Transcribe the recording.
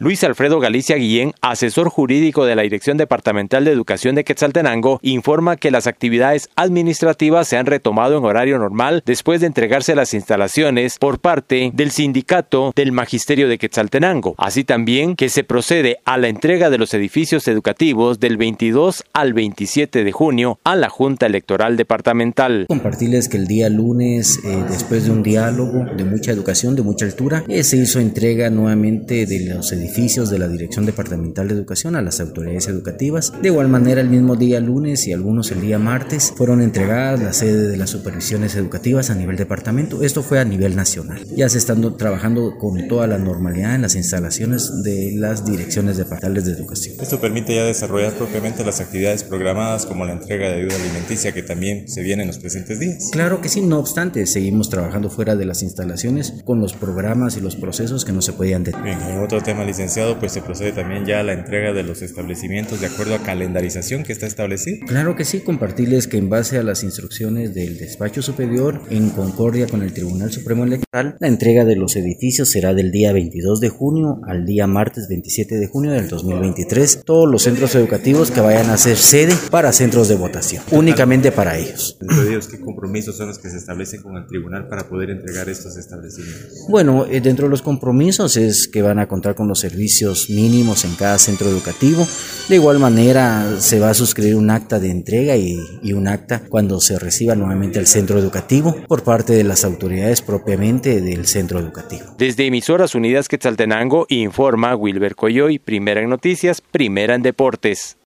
Luis Alfredo Galicia Guillén, asesor jurídico de la Dirección Departamental de Educación de Quetzaltenango, informa que las actividades administrativas se han retomado en horario normal después de entregarse las instalaciones por parte del sindicato del Magisterio de Quetzaltenango. Así también que se procede a la entrega de los edificios educativos del 22 al 27 de junio a la Junta Electoral Departamental. Compartirles que el día lunes, eh, después de un diálogo de mucha educación, de mucha altura, eh, se hizo entrega nuevamente de los edificios de la Dirección Departamental de Educación a las autoridades educativas. De igual manera, el mismo día lunes y algunos el día martes fueron entregadas la sede de las supervisiones educativas a nivel departamento. Esto fue a nivel nacional. Ya se están trabajando con toda la normalidad en las instalaciones de las direcciones departamentales de educación. Esto permite ya desarrollar propiamente las actividades programadas como la entrega de ayuda alimenticia que también se viene en los presentes días. Claro que sí, no obstante, seguimos trabajando fuera de las instalaciones con los programas y los procesos que no se podían detener. Bien, en otro tema, licenciado, pues se procede también ya a la entrega de los establecimientos de acuerdo a calendarización que está establecida. Claro que sí, compartirles que en base a las instrucciones del despacho superior, en concordia con el Tribunal Supremo Electoral, la entrega de los edificios será del día 22 de junio al día martes 27 de junio del 2023. Todos los centros educativos que vayan a ser sede para centros de votación, únicamente para ellos. Ellos, ¿qué compromisos son los que se establecen con el tribunal para poder entregar estos establecimientos? Bueno, eh, dentro de los compromisos es que van a contar con los servicios mínimos en cada centro educativo. De igual manera, se va a suscribir un acta de entrega y, un acta cuando se reciba nuevamente el centro educativo por parte de las autoridades propiamente del centro educativo. Desde Emisoras Unidas Quetzaltenango informa Wilber Coyoy, primera en noticias, primera en deportes.